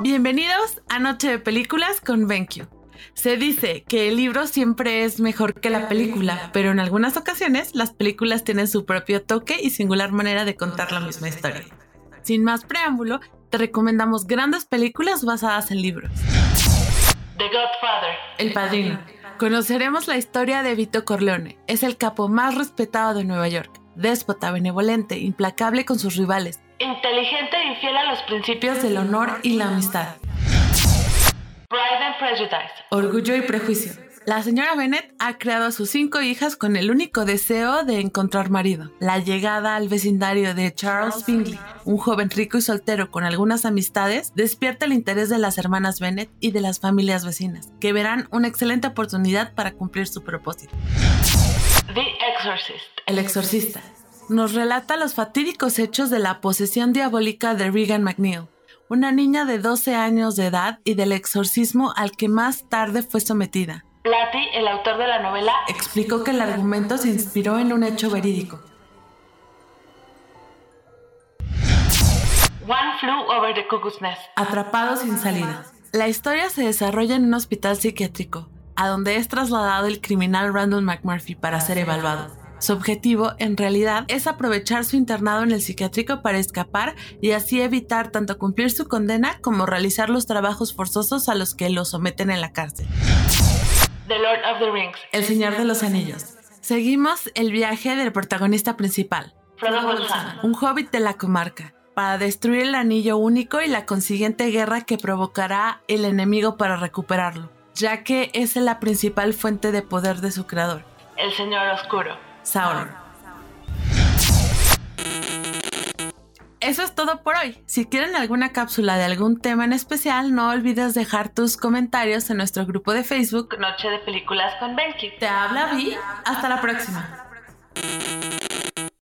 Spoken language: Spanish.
Bienvenidos a Noche de Películas con BenQ. Se dice que el libro siempre es mejor que la película, pero en algunas ocasiones las películas tienen su propio toque y singular manera de contar la misma historia. Sin más preámbulo, te recomendamos grandes películas basadas en libros. The Godfather. El Padrino. Conoceremos la historia de Vito Corleone. Es el capo más respetado de Nueva York. Déspota, benevolente, implacable con sus rivales. Inteligente e infiel a los principios del honor y la amistad. Pride and Prejudice. Orgullo y prejuicio. La señora Bennett ha creado a sus cinco hijas con el único deseo de encontrar marido. La llegada al vecindario de Charles Bingley, un joven rico y soltero con algunas amistades, despierta el interés de las hermanas Bennett y de las familias vecinas, que verán una excelente oportunidad para cumplir su propósito. The Exorcist. El exorcista. Nos relata los fatídicos hechos de la posesión diabólica de Regan McNeil, una niña de 12 años de edad y del exorcismo al que más tarde fue sometida. Blatty, el autor de la novela, explicó que el argumento se inspiró en un hecho verídico. One Flew Over the Cuckoo's Nest. Atrapado sin salida. La historia se desarrolla en un hospital psiquiátrico, a donde es trasladado el criminal Randall McMurphy para ser evaluado. Su objetivo, en realidad, es aprovechar su internado en el psiquiátrico para escapar y así evitar tanto cumplir su condena como realizar los trabajos forzosos a los que lo someten en la cárcel. The Lord of the Rings. El Señor de los Anillos. Seguimos el viaje del protagonista principal, Frodo Bolsano. un hobbit de la comarca, para destruir el anillo único y la consiguiente guerra que provocará el enemigo para recuperarlo, ya que es la principal fuente de poder de su creador, El Señor Oscuro. Sauron. Eso es todo por hoy. Si quieren alguna cápsula de algún tema en especial, no olvides dejar tus comentarios en nuestro grupo de Facebook. Noche de Películas con Benki. Te habla Vi. Hasta la próxima.